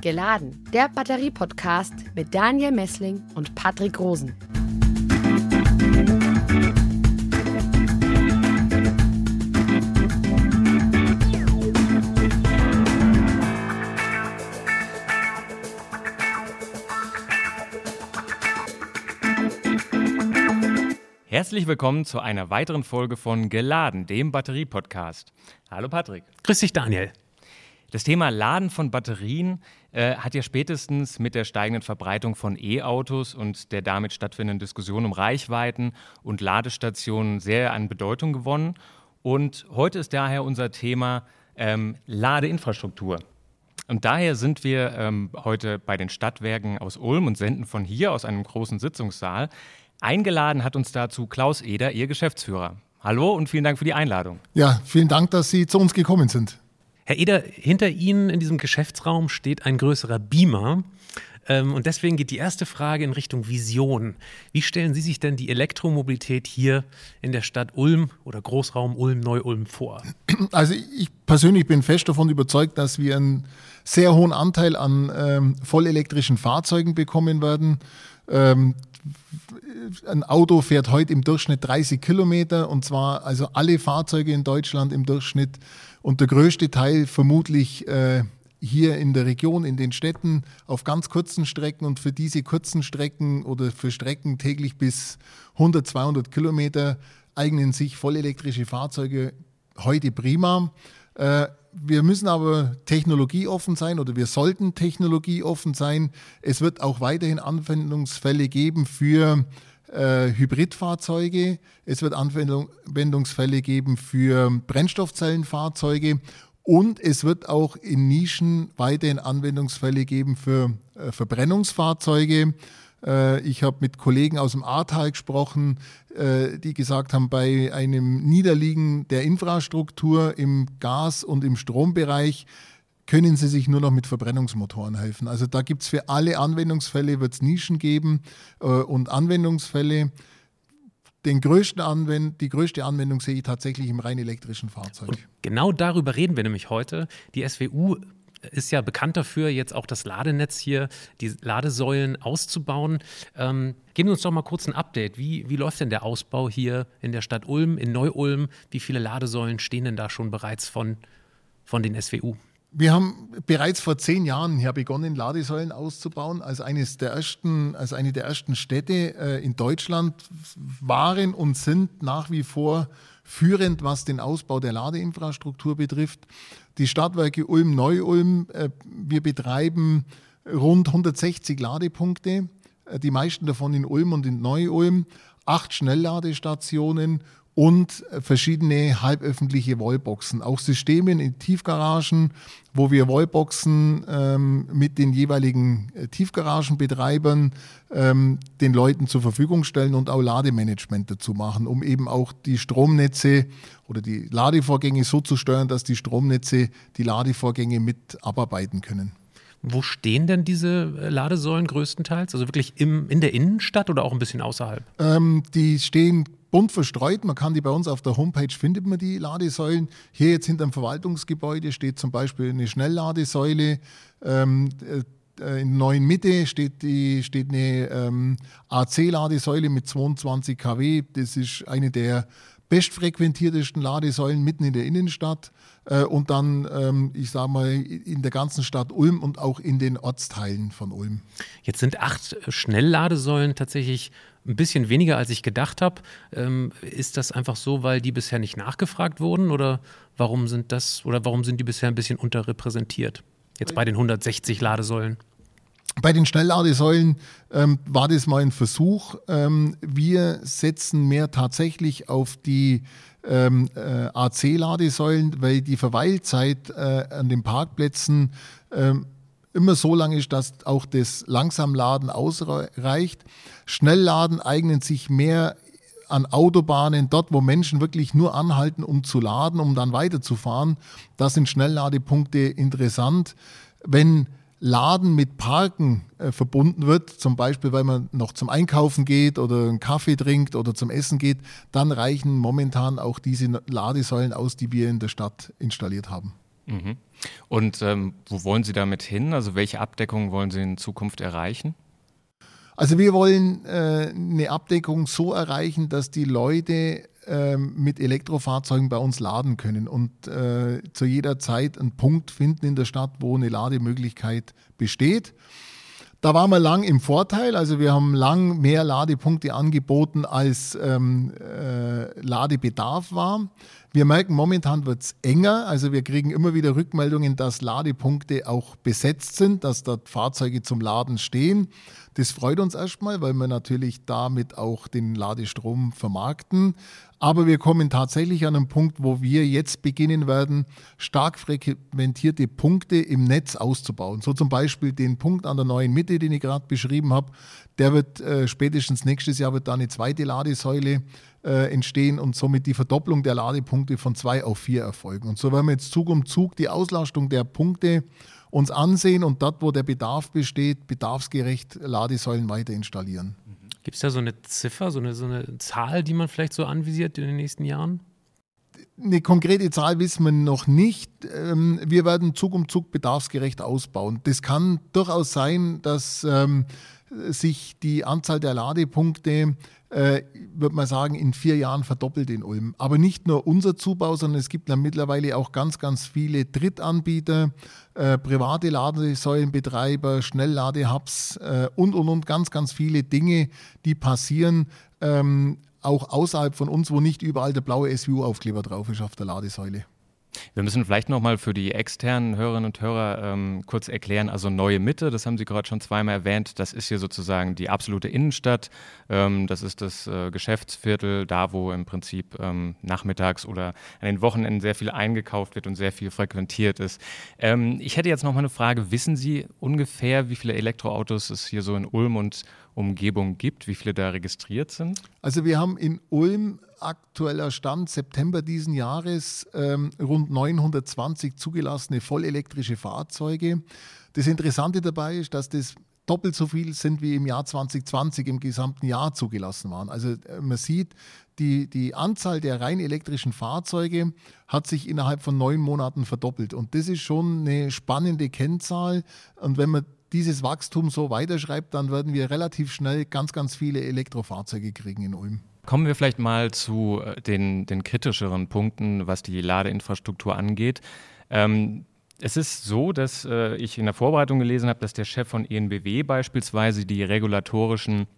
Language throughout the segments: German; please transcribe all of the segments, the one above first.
Geladen, der Batterie-Podcast mit Daniel Messling und Patrick Rosen. Herzlich willkommen zu einer weiteren Folge von Geladen, dem Batterie-Podcast. Hallo Patrick. Grüß dich, Daniel. Das Thema Laden von Batterien äh, hat ja spätestens mit der steigenden Verbreitung von E-Autos und der damit stattfindenden Diskussion um Reichweiten und Ladestationen sehr an Bedeutung gewonnen. Und heute ist daher unser Thema ähm, Ladeinfrastruktur. Und daher sind wir ähm, heute bei den Stadtwerken aus Ulm und senden von hier aus einem großen Sitzungssaal. Eingeladen hat uns dazu Klaus Eder, Ihr Geschäftsführer. Hallo und vielen Dank für die Einladung. Ja, vielen Dank, dass Sie zu uns gekommen sind. Herr Eder, hinter Ihnen in diesem Geschäftsraum steht ein größerer Beamer. Ähm, und deswegen geht die erste Frage in Richtung Vision. Wie stellen Sie sich denn die Elektromobilität hier in der Stadt Ulm oder Großraum Ulm-Neu-Ulm vor? Also ich persönlich bin fest davon überzeugt, dass wir einen sehr hohen Anteil an ähm, vollelektrischen Fahrzeugen bekommen werden. Ähm, ein Auto fährt heute im Durchschnitt 30 Kilometer und zwar also alle Fahrzeuge in Deutschland im Durchschnitt und der größte Teil vermutlich äh, hier in der Region, in den Städten, auf ganz kurzen Strecken und für diese kurzen Strecken oder für Strecken täglich bis 100, 200 Kilometer eignen sich vollelektrische Fahrzeuge heute prima. Äh, wir müssen aber technologieoffen sein oder wir sollten technologieoffen sein. Es wird auch weiterhin Anwendungsfälle geben für äh, Hybridfahrzeuge. Es wird Anwendungsfälle geben für Brennstoffzellenfahrzeuge. Und es wird auch in Nischen weiterhin Anwendungsfälle geben für äh, Verbrennungsfahrzeuge. Äh, ich habe mit Kollegen aus dem Ahrtal gesprochen, äh, die gesagt haben, bei einem Niederliegen der Infrastruktur im Gas- und im Strombereich können sie sich nur noch mit Verbrennungsmotoren helfen. Also da gibt es für alle Anwendungsfälle, wird es Nischen geben äh, und Anwendungsfälle. Den größten Anwend die größte Anwendung sehe ich tatsächlich im rein elektrischen Fahrzeug. Und genau darüber reden wir nämlich heute. Die SWU ist ja bekannt dafür, jetzt auch das Ladenetz hier, die Ladesäulen auszubauen. Ähm, geben Sie uns doch mal kurz ein Update. Wie, wie läuft denn der Ausbau hier in der Stadt Ulm, in Neu-Ulm? Wie viele Ladesäulen stehen denn da schon bereits von, von den SWU? Wir haben bereits vor zehn Jahren hier begonnen, Ladesäulen auszubauen. Als, eines der ersten, als eine der ersten Städte äh, in Deutschland waren und sind nach wie vor führend, was den Ausbau der Ladeinfrastruktur betrifft. Die Stadtwerke Ulm-Neu-Ulm, äh, wir betreiben rund 160 Ladepunkte, äh, die meisten davon in Ulm und in Neu-Ulm, acht Schnellladestationen und verschiedene halböffentliche Wallboxen. Auch Systeme in Tiefgaragen, wo wir Wallboxen ähm, mit den jeweiligen äh, Tiefgaragenbetreibern ähm, den Leuten zur Verfügung stellen und auch Lademanagement dazu machen, um eben auch die Stromnetze oder die Ladevorgänge so zu steuern, dass die Stromnetze die Ladevorgänge mit abarbeiten können. Wo stehen denn diese äh, Ladesäulen größtenteils? Also wirklich im, in der Innenstadt oder auch ein bisschen außerhalb? Ähm, die stehen bunt verstreut. Man kann die bei uns auf der Homepage findet man die Ladesäulen. Hier jetzt hinter dem Verwaltungsgebäude steht zum Beispiel eine Schnellladesäule. Ähm, äh, in neuen Mitte steht, die, steht eine ähm, AC-Ladesäule mit 22 kW. Das ist eine der bestfrequentiertesten Ladesäulen mitten in der Innenstadt äh, und dann, ähm, ich sage mal, in der ganzen Stadt Ulm und auch in den Ortsteilen von Ulm. Jetzt sind acht Schnellladesäulen tatsächlich ein bisschen weniger, als ich gedacht habe. Ähm, ist das einfach so, weil die bisher nicht nachgefragt wurden oder warum sind das oder warum sind die bisher ein bisschen unterrepräsentiert? Jetzt bei den 160 Ladesäulen. Bei den Schnellladesäulen ähm, war das mal ein Versuch. Ähm, wir setzen mehr tatsächlich auf die ähm, äh, AC-Ladesäulen, weil die Verweilzeit äh, an den Parkplätzen ähm, immer so lang ist, dass auch das Langsamladen ausreicht. Schnellladen eignen sich mehr an Autobahnen, dort wo Menschen wirklich nur anhalten, um zu laden, um dann weiterzufahren. Da sind Schnellladepunkte interessant. Wenn Laden mit Parken äh, verbunden wird, zum Beispiel weil man noch zum Einkaufen geht oder einen Kaffee trinkt oder zum Essen geht, dann reichen momentan auch diese Ladesäulen aus, die wir in der Stadt installiert haben. Mhm. Und ähm, wo wollen Sie damit hin? Also welche Abdeckung wollen Sie in Zukunft erreichen? Also wir wollen äh, eine Abdeckung so erreichen, dass die Leute mit Elektrofahrzeugen bei uns laden können und äh, zu jeder Zeit einen Punkt finden in der Stadt, wo eine Lademöglichkeit besteht. Da waren wir lang im Vorteil. Also wir haben lang mehr Ladepunkte angeboten, als ähm, äh, Ladebedarf war. Wir merken, momentan wird es enger. Also wir kriegen immer wieder Rückmeldungen, dass Ladepunkte auch besetzt sind, dass dort Fahrzeuge zum Laden stehen. Das freut uns erstmal, weil wir natürlich damit auch den Ladestrom vermarkten. Aber wir kommen tatsächlich an einen Punkt, wo wir jetzt beginnen werden, stark frequentierte Punkte im Netz auszubauen. So zum Beispiel den Punkt an der neuen Mitte, den ich gerade beschrieben habe. Der wird äh, spätestens nächstes Jahr wird da eine zweite Ladesäule äh, entstehen und somit die Verdopplung der Ladepunkte von zwei auf vier erfolgen. Und so werden wir jetzt Zug um Zug die Auslastung der Punkte uns ansehen und dort, wo der Bedarf besteht, bedarfsgerecht Ladesäulen weiter installieren. Gibt es da so eine Ziffer, so eine, so eine Zahl, die man vielleicht so anvisiert in den nächsten Jahren? Eine konkrete Zahl wissen wir noch nicht. Ähm, wir werden Zug um Zug bedarfsgerecht ausbauen. Das kann durchaus sein, dass ähm, sich die Anzahl der Ladepunkte äh, würde man sagen, in vier Jahren verdoppelt in Ulm. Aber nicht nur unser Zubau, sondern es gibt dann mittlerweile auch ganz, ganz viele Drittanbieter, äh, private Ladesäulenbetreiber, Schnellladehubs äh, und, und, und ganz, ganz viele Dinge, die passieren. Ähm, auch außerhalb von uns, wo nicht überall der blaue SU-Aufkleber drauf ist auf der Ladesäule. Wir müssen vielleicht nochmal für die externen Hörerinnen und Hörer ähm, kurz erklären, also Neue Mitte, das haben Sie gerade schon zweimal erwähnt, das ist hier sozusagen die absolute Innenstadt, ähm, das ist das äh, Geschäftsviertel, da wo im Prinzip ähm, nachmittags oder an den Wochenenden sehr viel eingekauft wird und sehr viel frequentiert ist. Ähm, ich hätte jetzt nochmal eine Frage, wissen Sie ungefähr, wie viele Elektroautos es hier so in Ulm und Umgebung gibt, wie viele da registriert sind? Also wir haben in Ulm aktueller Stand September diesen Jahres ähm, rund 920 zugelassene vollelektrische Fahrzeuge. Das Interessante dabei ist, dass das doppelt so viel sind wie im Jahr 2020 im gesamten Jahr zugelassen waren. Also äh, man sieht, die, die Anzahl der rein elektrischen Fahrzeuge hat sich innerhalb von neun Monaten verdoppelt. Und das ist schon eine spannende Kennzahl. Und wenn man dieses Wachstum so weiterschreibt, dann werden wir relativ schnell ganz, ganz viele Elektrofahrzeuge kriegen in Ulm. Kommen wir vielleicht mal zu äh, den, den kritischeren Punkten, was die Ladeinfrastruktur angeht. Ähm, es ist so, dass äh, ich in der Vorbereitung gelesen habe, dass der Chef von ENBW beispielsweise die regulatorischen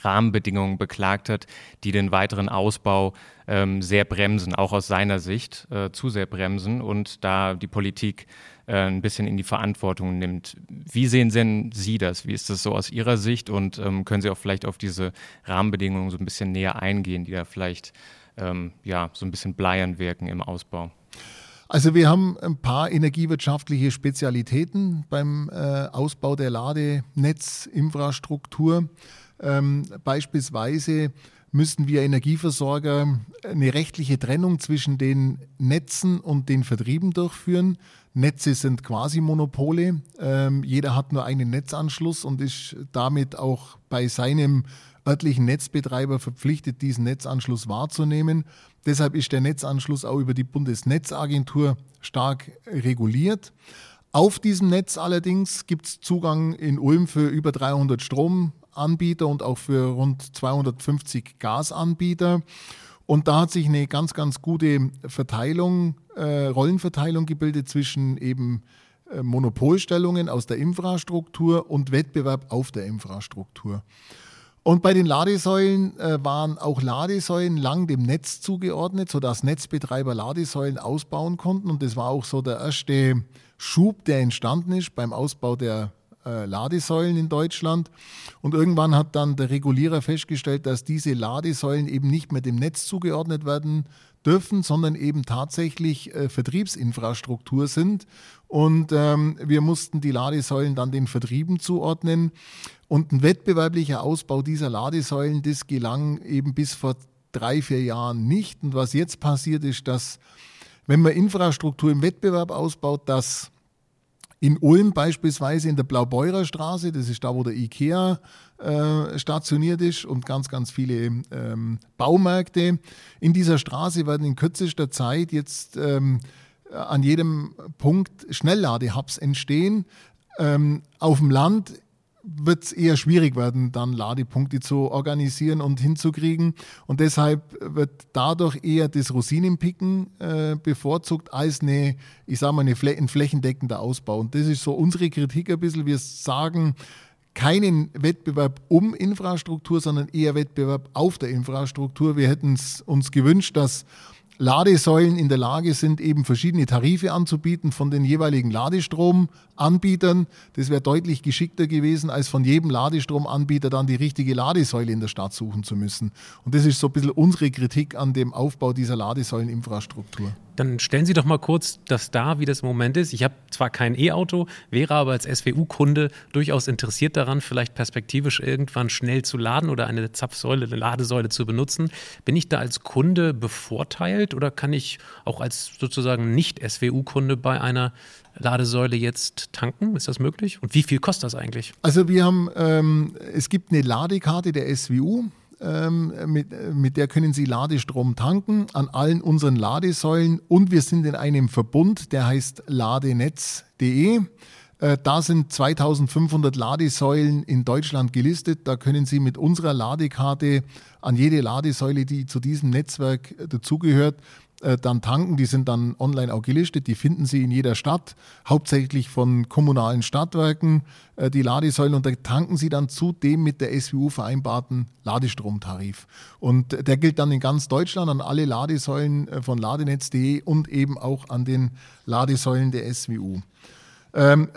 Rahmenbedingungen beklagt hat, die den weiteren Ausbau ähm, sehr bremsen, auch aus seiner Sicht äh, zu sehr bremsen und da die Politik ein bisschen in die Verantwortung nimmt. Wie sehen denn Sie das? Wie ist das so aus Ihrer Sicht? Und ähm, können Sie auch vielleicht auf diese Rahmenbedingungen so ein bisschen näher eingehen, die da vielleicht ähm, ja, so ein bisschen bleiern wirken im Ausbau? Also wir haben ein paar energiewirtschaftliche Spezialitäten beim äh, Ausbau der Ladenetzinfrastruktur. Ähm, beispielsweise müssen wir Energieversorger eine rechtliche Trennung zwischen den Netzen und den Vertrieben durchführen. Netze sind quasi Monopole. Ähm, jeder hat nur einen Netzanschluss und ist damit auch bei seinem örtlichen Netzbetreiber verpflichtet, diesen Netzanschluss wahrzunehmen. Deshalb ist der Netzanschluss auch über die Bundesnetzagentur stark reguliert. Auf diesem Netz allerdings gibt es Zugang in Ulm für über 300 Stromanbieter und auch für rund 250 Gasanbieter. Und da hat sich eine ganz, ganz gute Verteilung, äh, Rollenverteilung gebildet zwischen eben äh, Monopolstellungen aus der Infrastruktur und Wettbewerb auf der Infrastruktur. Und bei den Ladesäulen äh, waren auch Ladesäulen lang dem Netz zugeordnet, sodass Netzbetreiber Ladesäulen ausbauen konnten. Und das war auch so der erste Schub, der entstanden ist beim Ausbau der äh, Ladesäulen in Deutschland. Und irgendwann hat dann der Regulierer festgestellt, dass diese Ladesäulen eben nicht mehr dem Netz zugeordnet werden dürfen, sondern eben tatsächlich äh, Vertriebsinfrastruktur sind. Und ähm, wir mussten die Ladesäulen dann den Vertrieben zuordnen. Und ein wettbewerblicher Ausbau dieser Ladesäulen, das gelang eben bis vor drei, vier Jahren nicht. Und was jetzt passiert ist, dass wenn man Infrastruktur im Wettbewerb ausbaut, dass in Ulm beispielsweise in der Blaubeurer Straße, das ist da, wo der IKEA äh, stationiert ist und ganz, ganz viele ähm, Baumärkte. In dieser Straße werden in kürzester Zeit jetzt ähm, äh, an jedem Punkt Schnellladehubs entstehen. Ähm, auf dem Land wird es eher schwierig werden, dann Ladepunkte zu organisieren und hinzukriegen. Und deshalb wird dadurch eher das Rosinenpicken äh, bevorzugt als eine, ich sage mal, eine ein flächendeckender Ausbau. Und das ist so unsere Kritik ein bisschen. Wir sagen, keinen Wettbewerb um Infrastruktur, sondern eher Wettbewerb auf der Infrastruktur. Wir hätten uns gewünscht, dass Ladesäulen in der Lage sind, eben verschiedene Tarife anzubieten von den jeweiligen Ladestromanbietern. Das wäre deutlich geschickter gewesen, als von jedem Ladestromanbieter dann die richtige Ladesäule in der Stadt suchen zu müssen. Und das ist so ein bisschen unsere Kritik an dem Aufbau dieser Ladesäuleninfrastruktur. Dann stellen Sie doch mal kurz das dar, wie das im Moment ist. Ich habe zwar kein E-Auto, wäre aber als SWU-Kunde durchaus interessiert daran, vielleicht perspektivisch irgendwann schnell zu laden oder eine Zapfsäule, eine Ladesäule zu benutzen. Bin ich da als Kunde bevorteilt oder kann ich auch als sozusagen Nicht-SWU-Kunde bei einer Ladesäule jetzt tanken? Ist das möglich? Und wie viel kostet das eigentlich? Also wir haben, ähm, es gibt eine Ladekarte der SWU ähm, mit, mit der können Sie Ladestrom tanken an allen unseren Ladesäulen und wir sind in einem Verbund, der heißt ladenetz.de. Äh, da sind 2500 Ladesäulen in Deutschland gelistet. Da können Sie mit unserer Ladekarte an jede Ladesäule, die zu diesem Netzwerk dazugehört, äh, dann tanken. Die sind dann online auch gelistet. Die finden Sie in jeder Stadt, hauptsächlich von kommunalen Stadtwerken, äh, die Ladesäulen. Und da tanken Sie dann zudem mit der SWU vereinbarten Ladestromtarif. Und der gilt dann in ganz Deutschland an alle Ladesäulen äh, von ladenetz.de und eben auch an den Ladesäulen der SWU. Ähm,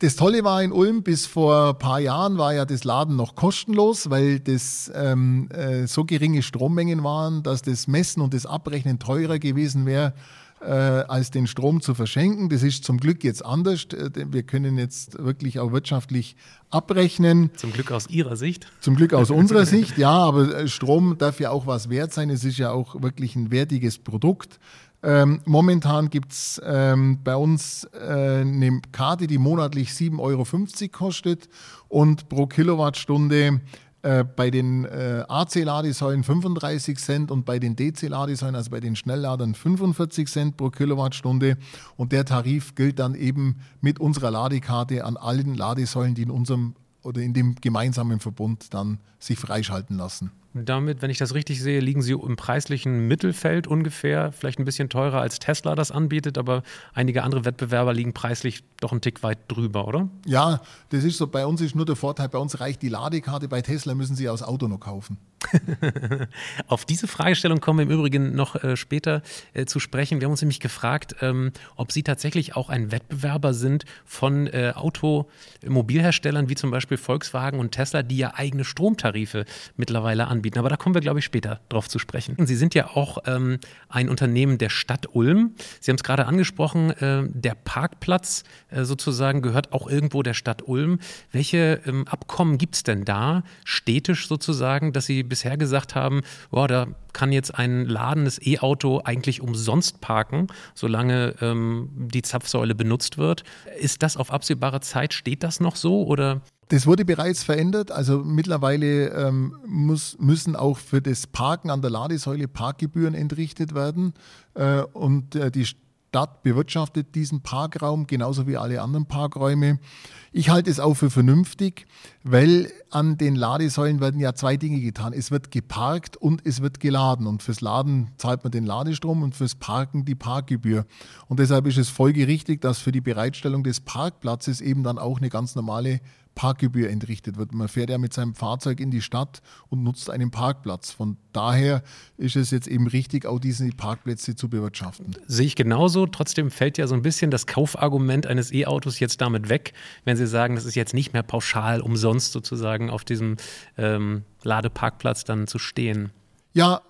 das Tolle war in Ulm, bis vor ein paar Jahren war ja das Laden noch kostenlos, weil das ähm, äh, so geringe Strommengen waren, dass das Messen und das Abrechnen teurer gewesen wäre, äh, als den Strom zu verschenken. Das ist zum Glück jetzt anders. Äh, wir können jetzt wirklich auch wirtschaftlich abrechnen. Zum Glück aus Ihrer Sicht? Zum Glück aus unserer Sicht, ja, aber äh, Strom darf ja auch was wert sein. Es ist ja auch wirklich ein wertiges Produkt. Ähm, momentan gibt es ähm, bei uns äh, eine Karte, die monatlich 7,50 Euro kostet und pro Kilowattstunde äh, bei den äh, AC-Ladesäulen 35 Cent und bei den DC-Ladesäulen, also bei den Schnellladern 45 Cent pro Kilowattstunde. Und der Tarif gilt dann eben mit unserer Ladekarte an allen Ladesäulen, die in unserem oder in dem gemeinsamen Verbund dann sich freischalten lassen. Damit, wenn ich das richtig sehe, liegen Sie im preislichen Mittelfeld ungefähr, vielleicht ein bisschen teurer als Tesla das anbietet, aber einige andere Wettbewerber liegen preislich doch einen Tick weit drüber, oder? Ja, das ist so. Bei uns ist nur der Vorteil, bei uns reicht die Ladekarte, bei Tesla müssen Sie aus Auto noch kaufen. Auf diese Fragestellung kommen wir im Übrigen noch äh, später äh, zu sprechen. Wir haben uns nämlich gefragt, ähm, ob Sie tatsächlich auch ein Wettbewerber sind von äh, Automobilherstellern wie zum Beispiel Volkswagen und Tesla, die ja eigene Stromtarife mittlerweile anbieten. Aber da kommen wir, glaube ich, später drauf zu sprechen. Sie sind ja auch ähm, ein Unternehmen der Stadt Ulm. Sie haben es gerade angesprochen, äh, der Parkplatz äh, sozusagen gehört auch irgendwo der Stadt Ulm. Welche ähm, Abkommen gibt es denn da, städtisch sozusagen, dass Sie bisher gesagt haben, boah, da kann jetzt ein ladendes E-Auto eigentlich umsonst parken, solange ähm, die Zapfsäule benutzt wird. Ist das auf absehbare Zeit, steht das noch so oder? Das wurde bereits verändert. Also mittlerweile ähm, muss, müssen auch für das Parken an der Ladesäule Parkgebühren entrichtet werden. Äh, und äh, die Stadt bewirtschaftet diesen Parkraum genauso wie alle anderen Parkräume. Ich halte es auch für vernünftig, weil an den Ladesäulen werden ja zwei Dinge getan. Es wird geparkt und es wird geladen. Und fürs Laden zahlt man den Ladestrom und fürs Parken die Parkgebühr. Und deshalb ist es folgerichtig, dass für die Bereitstellung des Parkplatzes eben dann auch eine ganz normale Parkgebühr entrichtet wird. Man fährt ja mit seinem Fahrzeug in die Stadt und nutzt einen Parkplatz. Von daher ist es jetzt eben richtig, auch diese Parkplätze zu bewirtschaften. Sehe ich genauso. Trotzdem fällt ja so ein bisschen das Kaufargument eines E-Autos jetzt damit weg, wenn Sie sagen, das ist jetzt nicht mehr pauschal umsonst sozusagen auf diesem ähm, Ladeparkplatz dann zu stehen. Ja,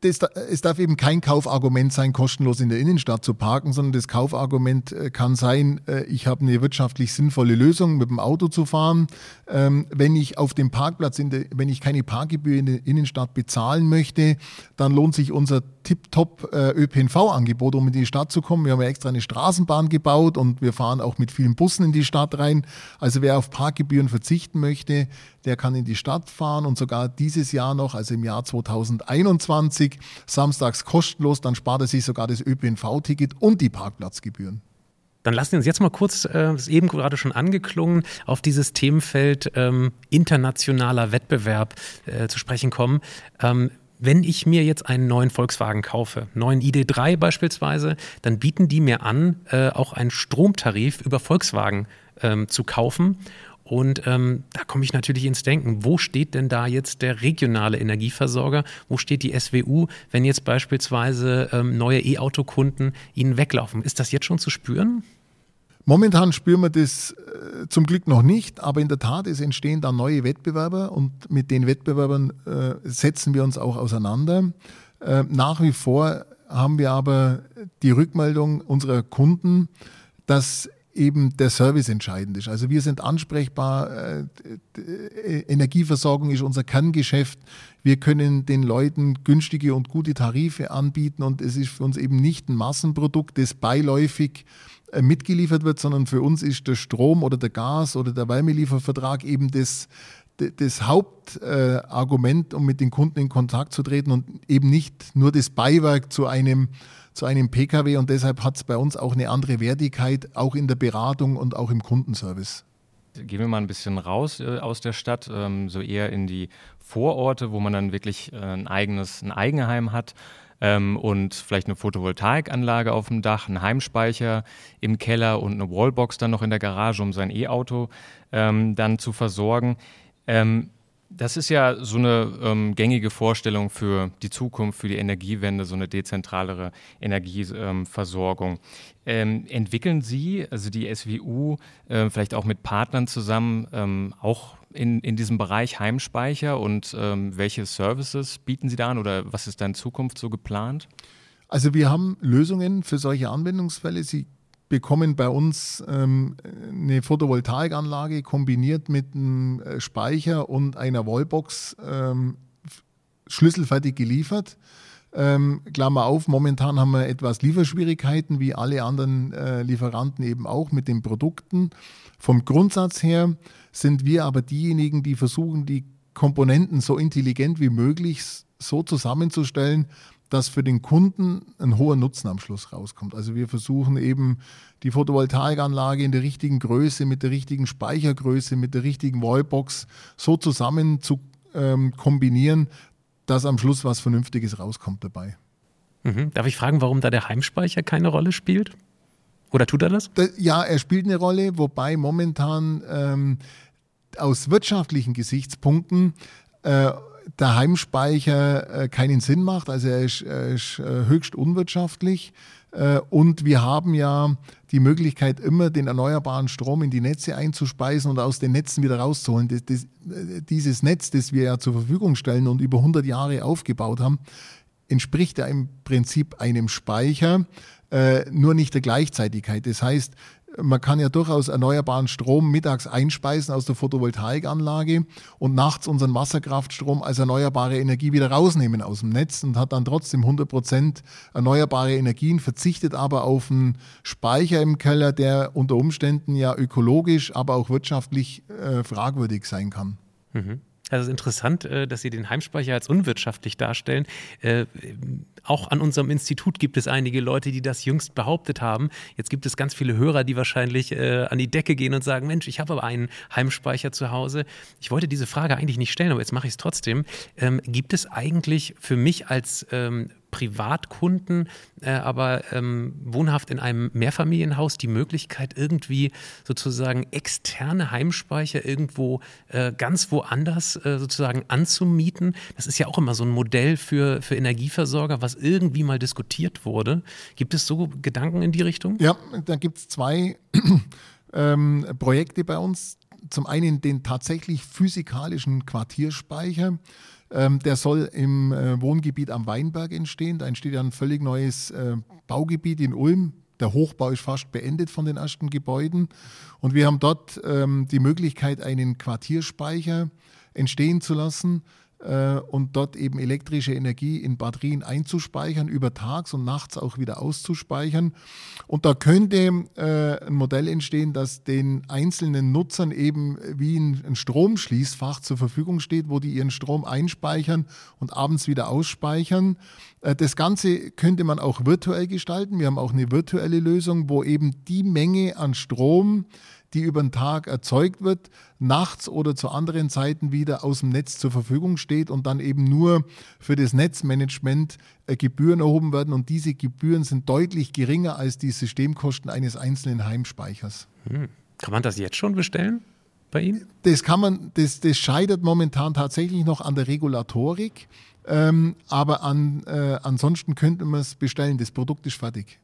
das, es darf eben kein Kaufargument sein, kostenlos in der Innenstadt zu parken, sondern das Kaufargument äh, kann sein, äh, ich habe eine wirtschaftlich sinnvolle Lösung, mit dem Auto zu fahren. Ähm, wenn ich auf dem Parkplatz, der, wenn ich keine Parkgebühr in der Innenstadt bezahlen möchte, dann lohnt sich unser Tip-Top äh, ÖPNV-Angebot, um in die Stadt zu kommen. Wir haben ja extra eine Straßenbahn gebaut und wir fahren auch mit vielen Bussen in die Stadt rein. Also wer auf Parkgebühren verzichten möchte, der kann in die Stadt fahren und sogar dieses Jahr noch, also im Jahr 2018, 2021, samstags kostenlos, dann spart er sich sogar das ÖPNV-Ticket und die Parkplatzgebühren. Dann lassen wir uns jetzt mal kurz, äh, ist eben gerade schon angeklungen, auf dieses Themenfeld ähm, internationaler Wettbewerb äh, zu sprechen kommen. Ähm, wenn ich mir jetzt einen neuen Volkswagen kaufe, neuen ID3 beispielsweise, dann bieten die mir an, äh, auch einen Stromtarif über Volkswagen ähm, zu kaufen. Und ähm, da komme ich natürlich ins Denken, wo steht denn da jetzt der regionale Energieversorger? Wo steht die SWU, wenn jetzt beispielsweise ähm, neue E-Auto-Kunden ihnen weglaufen? Ist das jetzt schon zu spüren? Momentan spüren wir das äh, zum Glück noch nicht, aber in der Tat, es entstehen da neue Wettbewerber und mit den Wettbewerbern äh, setzen wir uns auch auseinander. Äh, nach wie vor haben wir aber die Rückmeldung unserer Kunden, dass eben der Service entscheidend ist. Also wir sind ansprechbar, äh, Energieversorgung ist unser Kerngeschäft. Wir können den Leuten günstige und gute Tarife anbieten und es ist für uns eben nicht ein Massenprodukt, das beiläufig äh, mitgeliefert wird, sondern für uns ist der Strom oder der Gas oder der Wärmeliefervertrag eben das, das Hauptargument, um mit den Kunden in Kontakt zu treten und eben nicht nur das Beiwerk zu einem, zu einem Pkw. Und deshalb hat es bei uns auch eine andere Wertigkeit, auch in der Beratung und auch im Kundenservice. Gehen wir mal ein bisschen raus äh, aus der Stadt, ähm, so eher in die Vororte, wo man dann wirklich äh, ein eigenes, ein Eigenheim hat ähm, und vielleicht eine Photovoltaikanlage auf dem Dach, einen Heimspeicher im Keller und eine Wallbox dann noch in der Garage, um sein E-Auto ähm, dann zu versorgen. Das ist ja so eine ähm, gängige Vorstellung für die Zukunft, für die Energiewende, so eine dezentralere Energieversorgung. Ähm, entwickeln Sie, also die SWU, äh, vielleicht auch mit Partnern zusammen, ähm, auch in, in diesem Bereich Heimspeicher und ähm, welche Services bieten Sie da an oder was ist da in Zukunft so geplant? Also wir haben Lösungen für solche Anwendungsfälle. Sie bekommen bei uns ähm, eine Photovoltaikanlage kombiniert mit einem äh, Speicher und einer Wallbox ähm, schlüsselfertig geliefert. Ähm, Klammer auf, momentan haben wir etwas Lieferschwierigkeiten, wie alle anderen äh, Lieferanten eben auch mit den Produkten. Vom Grundsatz her sind wir aber diejenigen, die versuchen, die Komponenten so intelligent wie möglich so zusammenzustellen, dass für den Kunden ein hoher Nutzen am Schluss rauskommt. Also wir versuchen eben die Photovoltaikanlage in der richtigen Größe, mit der richtigen Speichergröße, mit der richtigen Wallbox so zusammen zu ähm, kombinieren, dass am Schluss was Vernünftiges rauskommt dabei. Mhm. Darf ich fragen, warum da der Heimspeicher keine Rolle spielt? Oder tut er das? Ja, er spielt eine Rolle, wobei momentan ähm, aus wirtschaftlichen Gesichtspunkten äh, der Heimspeicher äh, keinen Sinn macht. Also er ist, er ist äh, höchst unwirtschaftlich. Äh, und wir haben ja die Möglichkeit, immer den erneuerbaren Strom in die Netze einzuspeisen und aus den Netzen wieder rauszuholen. Das, das, dieses Netz, das wir ja zur Verfügung stellen und über 100 Jahre aufgebaut haben, entspricht ja im Prinzip einem Speicher, äh, nur nicht der Gleichzeitigkeit. Das heißt, man kann ja durchaus erneuerbaren Strom mittags einspeisen aus der Photovoltaikanlage und nachts unseren Wasserkraftstrom als erneuerbare Energie wieder rausnehmen aus dem Netz und hat dann trotzdem 100 Prozent erneuerbare Energien, verzichtet aber auf einen Speicher im Keller, der unter Umständen ja ökologisch, aber auch wirtschaftlich äh, fragwürdig sein kann. Mhm. Es ist interessant, äh, dass Sie den Heimspeicher als unwirtschaftlich darstellen. Äh, auch an unserem Institut gibt es einige Leute, die das jüngst behauptet haben. Jetzt gibt es ganz viele Hörer, die wahrscheinlich äh, an die Decke gehen und sagen, Mensch, ich habe aber einen Heimspeicher zu Hause. Ich wollte diese Frage eigentlich nicht stellen, aber jetzt mache ich es trotzdem. Ähm, gibt es eigentlich für mich als ähm, Privatkunden, äh, aber ähm, wohnhaft in einem Mehrfamilienhaus die Möglichkeit, irgendwie sozusagen externe Heimspeicher irgendwo äh, ganz woanders äh, sozusagen anzumieten. Das ist ja auch immer so ein Modell für, für Energieversorger, was irgendwie mal diskutiert wurde. Gibt es so Gedanken in die Richtung? Ja, da gibt es zwei ähm, Projekte bei uns. Zum einen den tatsächlich physikalischen Quartierspeicher. Ähm, der soll im äh, Wohngebiet am Weinberg entstehen. Da entsteht ja ein völlig neues äh, Baugebiet in Ulm. Der Hochbau ist fast beendet von den ersten Gebäuden. Und wir haben dort ähm, die Möglichkeit, einen Quartierspeicher entstehen zu lassen, und dort eben elektrische Energie in Batterien einzuspeichern, über tags und nachts auch wieder auszuspeichern. Und da könnte äh, ein Modell entstehen, das den einzelnen Nutzern eben wie ein, ein Stromschließfach zur Verfügung steht, wo die ihren Strom einspeichern und abends wieder ausspeichern. Äh, das Ganze könnte man auch virtuell gestalten. Wir haben auch eine virtuelle Lösung, wo eben die Menge an Strom, die über den Tag erzeugt wird, nachts oder zu anderen Zeiten wieder aus dem Netz zur Verfügung steht und dann eben nur für das Netzmanagement äh, Gebühren erhoben werden. Und diese Gebühren sind deutlich geringer als die Systemkosten eines einzelnen Heimspeichers. Hm. Kann man das jetzt schon bestellen? Bei Ihnen? Das kann man, das, das scheitert momentan tatsächlich noch an der Regulatorik. Ähm, aber an, äh, ansonsten könnte man es bestellen. Das Produkt ist fertig.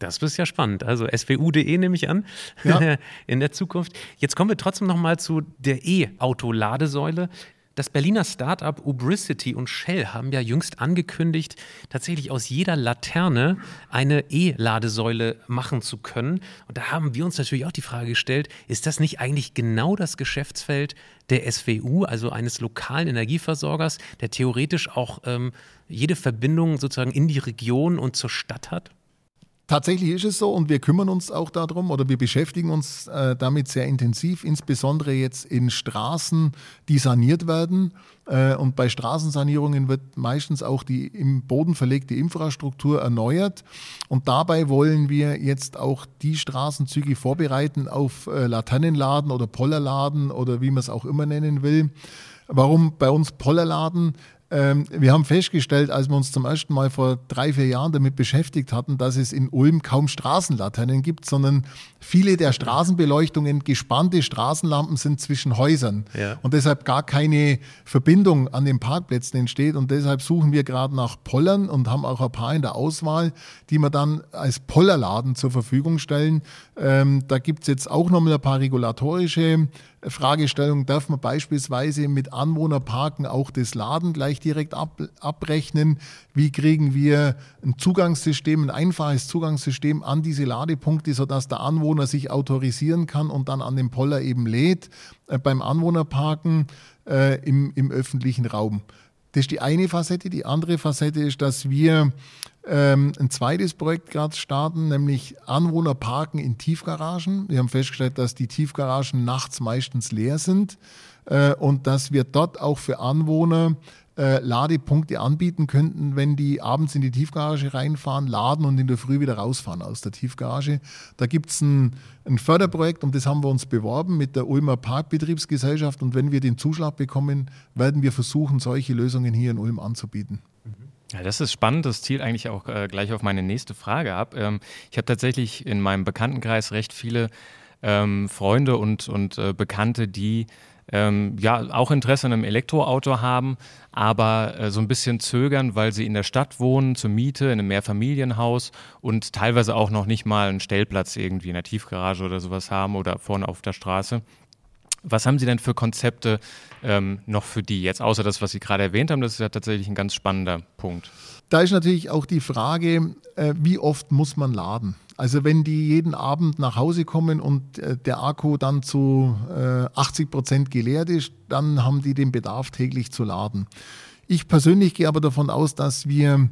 Das ist ja spannend. Also swu.de nehme ich an ja. in der Zukunft. Jetzt kommen wir trotzdem noch mal zu der E-Auto-Ladesäule. Das Berliner Startup Ubricity und Shell haben ja jüngst angekündigt, tatsächlich aus jeder Laterne eine E-Ladesäule machen zu können. Und da haben wir uns natürlich auch die Frage gestellt, ist das nicht eigentlich genau das Geschäftsfeld der SWU, also eines lokalen Energieversorgers, der theoretisch auch ähm, jede Verbindung sozusagen in die Region und zur Stadt hat? Tatsächlich ist es so und wir kümmern uns auch darum oder wir beschäftigen uns äh, damit sehr intensiv, insbesondere jetzt in Straßen, die saniert werden. Äh, und bei Straßensanierungen wird meistens auch die im Boden verlegte Infrastruktur erneuert. Und dabei wollen wir jetzt auch die Straßenzüge vorbereiten auf äh, Laternenladen oder Pollerladen oder wie man es auch immer nennen will. Warum bei uns Pollerladen? Ähm, wir haben festgestellt, als wir uns zum ersten Mal vor drei, vier Jahren damit beschäftigt hatten, dass es in Ulm kaum Straßenlaternen gibt, sondern viele der Straßenbeleuchtungen gespannte Straßenlampen sind zwischen Häusern ja. und deshalb gar keine Verbindung an den Parkplätzen entsteht. Und deshalb suchen wir gerade nach Pollern und haben auch ein paar in der Auswahl, die wir dann als Pollerladen zur Verfügung stellen. Ähm, da gibt es jetzt auch nochmal ein paar regulatorische Fragestellung, darf man beispielsweise mit Anwohnerparken auch das Laden gleich direkt ab, abrechnen? Wie kriegen wir ein Zugangssystem, ein einfaches Zugangssystem an diese Ladepunkte, sodass der Anwohner sich autorisieren kann und dann an dem Poller eben lädt äh, beim Anwohnerparken äh, im, im öffentlichen Raum? Das ist die eine Facette. Die andere Facette ist, dass wir ähm, ein zweites Projekt gerade starten, nämlich Anwohner parken in Tiefgaragen. Wir haben festgestellt, dass die Tiefgaragen nachts meistens leer sind äh, und dass wir dort auch für Anwohner äh, Ladepunkte anbieten könnten, wenn die abends in die Tiefgarage reinfahren, laden und in der Früh wieder rausfahren aus der Tiefgarage. Da gibt es ein, ein, Förderprojekt und das haben wir uns beworben mit der Ulmer Parkbetriebsgesellschaft und wenn wir den Zuschlag bekommen, werden wir versuchen, solche Lösungen hier in Ulm anzubieten. Ja, das ist spannend. Das zielt eigentlich auch äh, gleich auf meine nächste Frage ab. Ähm, ich habe tatsächlich in meinem Bekanntenkreis recht viele ähm, Freunde und, und äh, Bekannte, die ähm, ja auch Interesse an einem Elektroauto haben, aber äh, so ein bisschen zögern, weil sie in der Stadt wohnen, zur Miete, in einem Mehrfamilienhaus und teilweise auch noch nicht mal einen Stellplatz irgendwie in der Tiefgarage oder sowas haben oder vorne auf der Straße. Was haben Sie denn für Konzepte ähm, noch für die jetzt, außer das, was Sie gerade erwähnt haben? Das ist ja tatsächlich ein ganz spannender Punkt. Da ist natürlich auch die Frage, äh, wie oft muss man laden? Also wenn die jeden Abend nach Hause kommen und äh, der Akku dann zu äh, 80 Prozent geleert ist, dann haben die den Bedarf täglich zu laden. Ich persönlich gehe aber davon aus, dass wir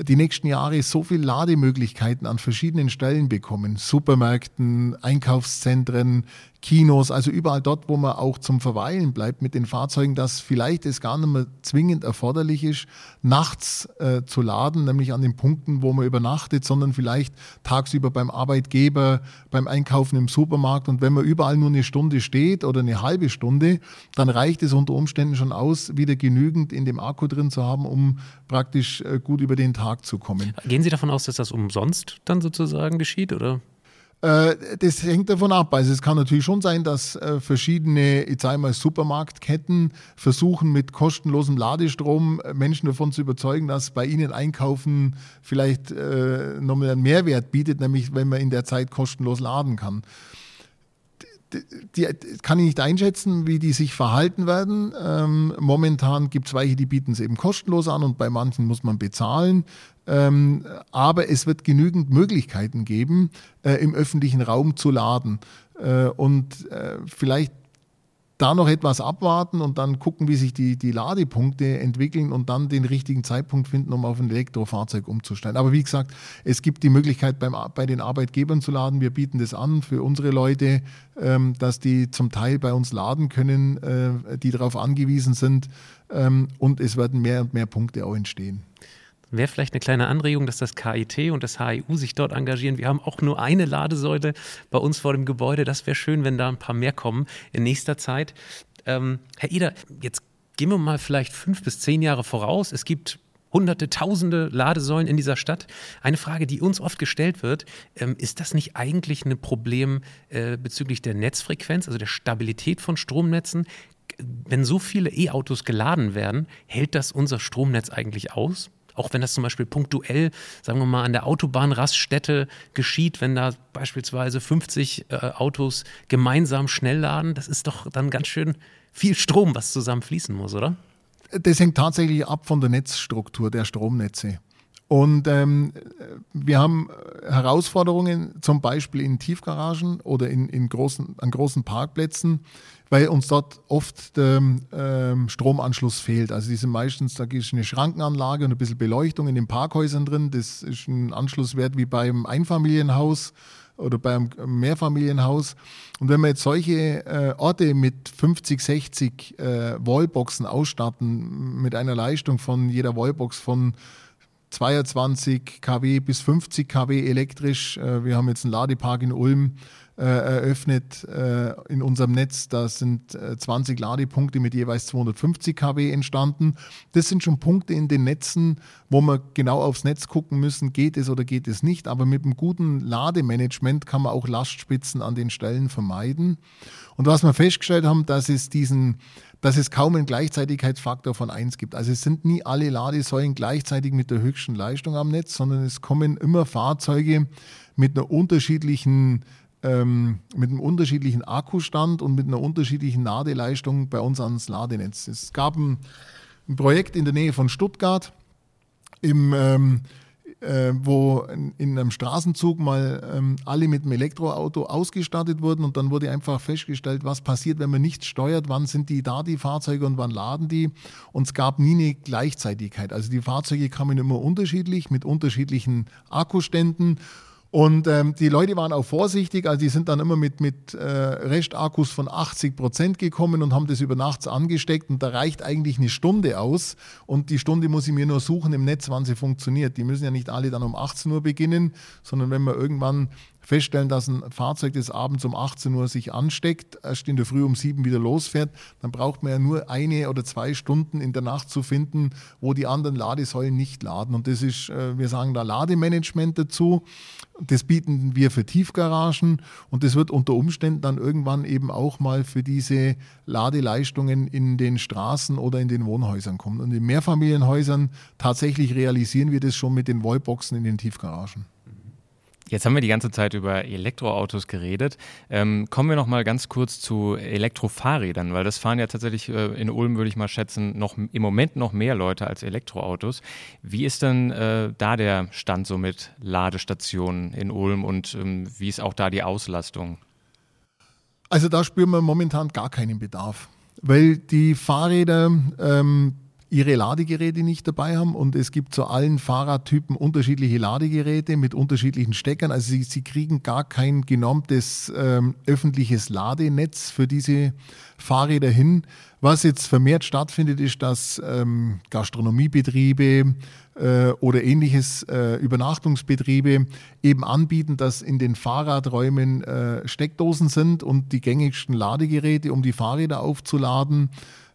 die nächsten Jahre so viele Lademöglichkeiten an verschiedenen Stellen bekommen. Supermärkten, Einkaufszentren, Kinos, also überall dort, wo man auch zum Verweilen bleibt mit den Fahrzeugen, dass vielleicht es gar nicht mehr zwingend erforderlich ist, nachts äh, zu laden, nämlich an den Punkten, wo man übernachtet, sondern vielleicht tagsüber beim Arbeitgeber, beim Einkaufen im Supermarkt. Und wenn man überall nur eine Stunde steht oder eine halbe Stunde, dann reicht es unter Umständen schon aus, wieder genügend in dem Akku drin zu haben, um praktisch äh, gut über den Tag zu kommen. Gehen Sie davon aus, dass das umsonst dann sozusagen geschieht, oder? Äh, das hängt davon ab. Also es kann natürlich schon sein, dass äh, verschiedene, ich sage mal, Supermarktketten versuchen mit kostenlosem Ladestrom äh, Menschen davon zu überzeugen, dass bei ihnen Einkaufen vielleicht äh, nochmal einen Mehrwert bietet, nämlich wenn man in der Zeit kostenlos laden kann. Die, kann ich nicht einschätzen, wie die sich verhalten werden. Ähm, momentan gibt es welche, die bieten es eben kostenlos an und bei manchen muss man bezahlen. Ähm, aber es wird genügend Möglichkeiten geben, äh, im öffentlichen Raum zu laden. Äh, und äh, vielleicht da noch etwas abwarten und dann gucken, wie sich die, die Ladepunkte entwickeln und dann den richtigen Zeitpunkt finden, um auf ein Elektrofahrzeug umzusteigen. Aber wie gesagt, es gibt die Möglichkeit, beim, bei den Arbeitgebern zu laden. Wir bieten das an für unsere Leute, ähm, dass die zum Teil bei uns laden können, äh, die darauf angewiesen sind. Ähm, und es werden mehr und mehr Punkte auch entstehen. Wäre vielleicht eine kleine Anregung, dass das KIT und das HIU sich dort engagieren. Wir haben auch nur eine Ladesäule bei uns vor dem Gebäude. Das wäre schön, wenn da ein paar mehr kommen in nächster Zeit. Ähm, Herr Eder, jetzt gehen wir mal vielleicht fünf bis zehn Jahre voraus. Es gibt hunderte, tausende Ladesäulen in dieser Stadt. Eine Frage, die uns oft gestellt wird, ähm, ist das nicht eigentlich ein Problem äh, bezüglich der Netzfrequenz, also der Stabilität von Stromnetzen? Wenn so viele E-Autos geladen werden, hält das unser Stromnetz eigentlich aus? Auch wenn das zum Beispiel punktuell, sagen wir mal, an der Autobahnraststätte geschieht, wenn da beispielsweise 50 äh, Autos gemeinsam schnell laden, das ist doch dann ganz schön viel Strom, was zusammen fließen muss, oder? Das hängt tatsächlich ab von der Netzstruktur der Stromnetze. Und ähm, wir haben Herausforderungen zum Beispiel in Tiefgaragen oder in, in großen, an großen Parkplätzen, weil uns dort oft der ähm, Stromanschluss fehlt. Also die sind meistens, da ist eine Schrankenanlage und ein bisschen Beleuchtung in den Parkhäusern drin. Das ist ein Anschlusswert wie beim Einfamilienhaus oder beim Mehrfamilienhaus. Und wenn wir jetzt solche äh, Orte mit 50, 60 äh, Wallboxen ausstatten, mit einer Leistung von jeder Wallbox von 22 kW bis 50 kW elektrisch. Äh, wir haben jetzt einen Ladepark in Ulm äh, eröffnet äh, in unserem Netz. Da sind 20 Ladepunkte mit jeweils 250 kW entstanden. Das sind schon Punkte in den Netzen, wo wir genau aufs Netz gucken müssen, geht es oder geht es nicht. Aber mit einem guten Lademanagement kann man auch Lastspitzen an den Stellen vermeiden. Und was wir festgestellt haben, dass es diesen dass es kaum einen Gleichzeitigkeitsfaktor von 1 gibt. Also es sind nie alle Ladesäulen gleichzeitig mit der höchsten Leistung am Netz, sondern es kommen immer Fahrzeuge mit einer unterschiedlichen ähm, mit einem unterschiedlichen Akkustand und mit einer unterschiedlichen Ladeleistung bei uns ans Ladenetz. Es gab ein, ein Projekt in der Nähe von Stuttgart im ähm, äh, wo in, in, einem Straßenzug mal ähm, alle mit einem Elektroauto ausgestattet wurden und dann wurde einfach festgestellt, was passiert, wenn man nicht steuert, wann sind die da, die Fahrzeuge und wann laden die. Und es gab nie eine Gleichzeitigkeit. Also die Fahrzeuge kamen immer unterschiedlich mit unterschiedlichen Akkuständen und ähm, die Leute waren auch vorsichtig, also die sind dann immer mit, mit äh, Restakkus von 80 Prozent gekommen und haben das über nachts angesteckt. Und da reicht eigentlich eine Stunde aus. Und die Stunde muss ich mir nur suchen im Netz, wann sie funktioniert. Die müssen ja nicht alle dann um 18 Uhr beginnen, sondern wenn man irgendwann feststellen, dass ein Fahrzeug, das abends um 18 Uhr sich ansteckt, erst in der Früh um 7 wieder losfährt, dann braucht man ja nur eine oder zwei Stunden in der Nacht zu finden, wo die anderen Ladesäulen nicht laden. Und das ist, äh, wir sagen da Lademanagement dazu. Das bieten wir für Tiefgaragen und das wird unter Umständen dann irgendwann eben auch mal für diese Ladeleistungen in den Straßen oder in den Wohnhäusern kommen. Und in Mehrfamilienhäusern tatsächlich realisieren wir das schon mit den Wallboxen in den Tiefgaragen. Jetzt haben wir die ganze Zeit über Elektroautos geredet. Ähm, kommen wir noch mal ganz kurz zu Elektrofahrrädern, weil das fahren ja tatsächlich äh, in Ulm, würde ich mal schätzen, noch im Moment noch mehr Leute als Elektroautos. Wie ist denn äh, da der Stand so mit Ladestationen in Ulm und ähm, wie ist auch da die Auslastung? Also da spüren wir momentan gar keinen Bedarf, weil die Fahrräder ähm, ihre Ladegeräte nicht dabei haben und es gibt zu allen Fahrradtypen unterschiedliche Ladegeräte mit unterschiedlichen Steckern. Also sie, sie kriegen gar kein genormtes ähm, öffentliches Ladenetz für diese Fahrräder hin. Was jetzt vermehrt stattfindet, ist, dass ähm, Gastronomiebetriebe äh, oder ähnliches äh, Übernachtungsbetriebe eben anbieten, dass in den Fahrradräumen äh, Steckdosen sind und die gängigsten Ladegeräte, um die Fahrräder aufzuladen.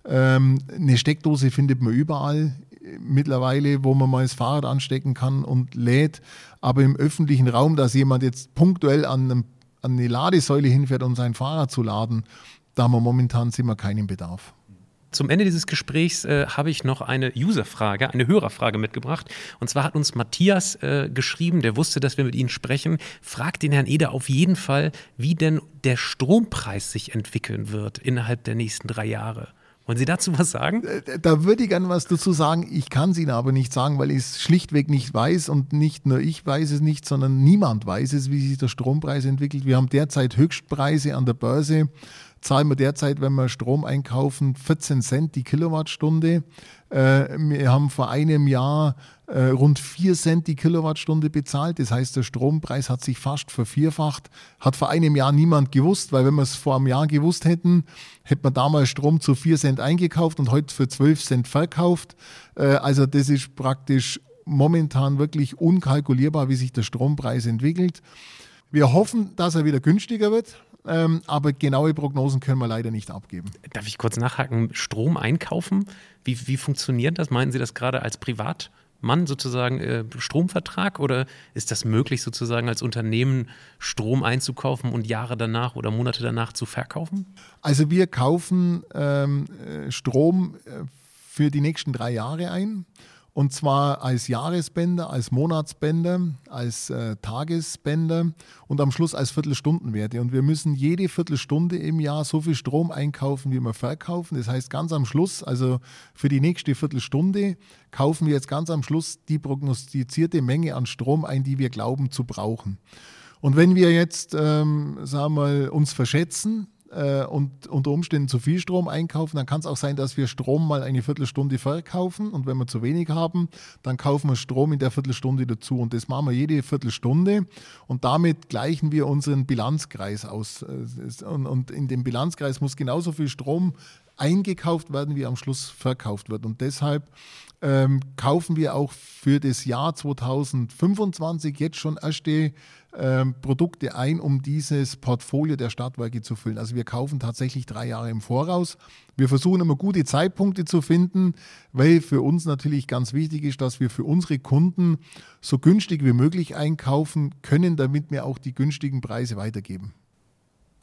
Ähm, eine Steckdose findet man überall mittlerweile, wo man mal das Fahrrad anstecken kann und lädt. Aber im öffentlichen Raum, dass jemand jetzt punktuell an, einem, an eine Ladesäule hinfährt, um sein Fahrrad zu laden, da haben wir momentan sind wir keinen Bedarf. Zum Ende dieses Gesprächs äh, habe ich noch eine Userfrage, eine Hörerfrage mitgebracht. Und zwar hat uns Matthias äh, geschrieben, der wusste, dass wir mit Ihnen sprechen. Fragt den Herrn Eder auf jeden Fall, wie denn der Strompreis sich entwickeln wird innerhalb der nächsten drei Jahre. Wollen Sie dazu was sagen? Äh, da würde ich gerne was dazu sagen. Ich kann es Ihnen aber nicht sagen, weil ich es schlichtweg nicht weiß und nicht nur ich weiß es nicht, sondern niemand weiß es, wie sich der Strompreis entwickelt. Wir haben derzeit Höchstpreise an der Börse zahlen wir derzeit, wenn wir Strom einkaufen, 14 Cent die Kilowattstunde. Äh, wir haben vor einem Jahr äh, rund 4 Cent die Kilowattstunde bezahlt. Das heißt, der Strompreis hat sich fast vervierfacht. Hat vor einem Jahr niemand gewusst, weil wenn wir es vor einem Jahr gewusst hätten, hätte man damals Strom zu 4 Cent eingekauft und heute für 12 Cent verkauft. Äh, also das ist praktisch momentan wirklich unkalkulierbar, wie sich der Strompreis entwickelt. Wir hoffen, dass er wieder günstiger wird. Ähm, aber genaue Prognosen können wir leider nicht abgeben. Darf ich kurz nachhaken? Strom einkaufen? Wie, wie funktioniert das? Meinen Sie das gerade als Privatmann sozusagen äh, Stromvertrag oder ist das möglich sozusagen als Unternehmen Strom einzukaufen und Jahre danach oder Monate danach zu verkaufen? Also wir kaufen ähm, äh, Strom äh, für die nächsten drei Jahre ein und zwar als Jahresbänder, als Monatsbänder, als äh, Tagesbänder und am Schluss als Viertelstundenwerte. Und wir müssen jede Viertelstunde im Jahr so viel Strom einkaufen, wie wir verkaufen. Das heißt, ganz am Schluss, also für die nächste Viertelstunde, kaufen wir jetzt ganz am Schluss die prognostizierte Menge an Strom ein, die wir glauben zu brauchen. Und wenn wir jetzt, ähm, sagen wir mal, uns verschätzen, äh, und unter Umständen zu viel Strom einkaufen, dann kann es auch sein, dass wir Strom mal eine Viertelstunde verkaufen. Und wenn wir zu wenig haben, dann kaufen wir Strom in der Viertelstunde dazu. Und das machen wir jede Viertelstunde. Und damit gleichen wir unseren Bilanzkreis aus. Äh, und, und in dem Bilanzkreis muss genauso viel Strom eingekauft werden, wie am Schluss verkauft wird. Und deshalb ähm, kaufen wir auch für das Jahr 2025 jetzt schon erste ähm, Produkte ein, um dieses Portfolio der Stadtwerke zu füllen. Also wir kaufen tatsächlich drei Jahre im Voraus. Wir versuchen immer gute Zeitpunkte zu finden, weil für uns natürlich ganz wichtig ist, dass wir für unsere Kunden so günstig wie möglich einkaufen können, damit wir auch die günstigen Preise weitergeben.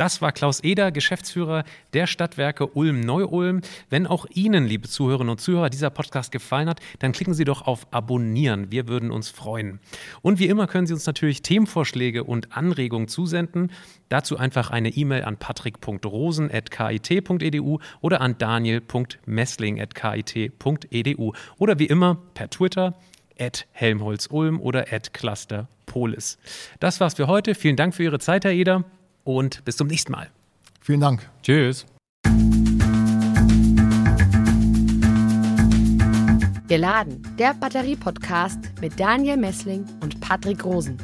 Das war Klaus Eder, Geschäftsführer der Stadtwerke Ulm-Neu-Ulm. Wenn auch Ihnen, liebe Zuhörerinnen und Zuhörer, dieser Podcast gefallen hat, dann klicken Sie doch auf Abonnieren. Wir würden uns freuen. Und wie immer können Sie uns natürlich Themenvorschläge und Anregungen zusenden. Dazu einfach eine E-Mail an patrick.rosen.kit.edu oder an daniel.messling.kit.edu oder wie immer per Twitter at Helmholtz-Ulm oder at Clusterpolis. Das war's für heute. Vielen Dank für Ihre Zeit, Herr Eder und bis zum nächsten Mal. Vielen Dank. Tschüss. Geladen, der Batterie-Podcast mit Daniel Messling und Patrick Rosen.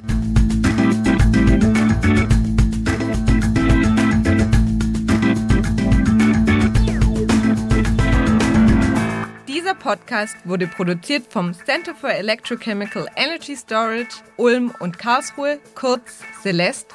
Dieser Podcast wurde produziert vom Center for Electrochemical Energy Storage Ulm und Karlsruhe, kurz Celeste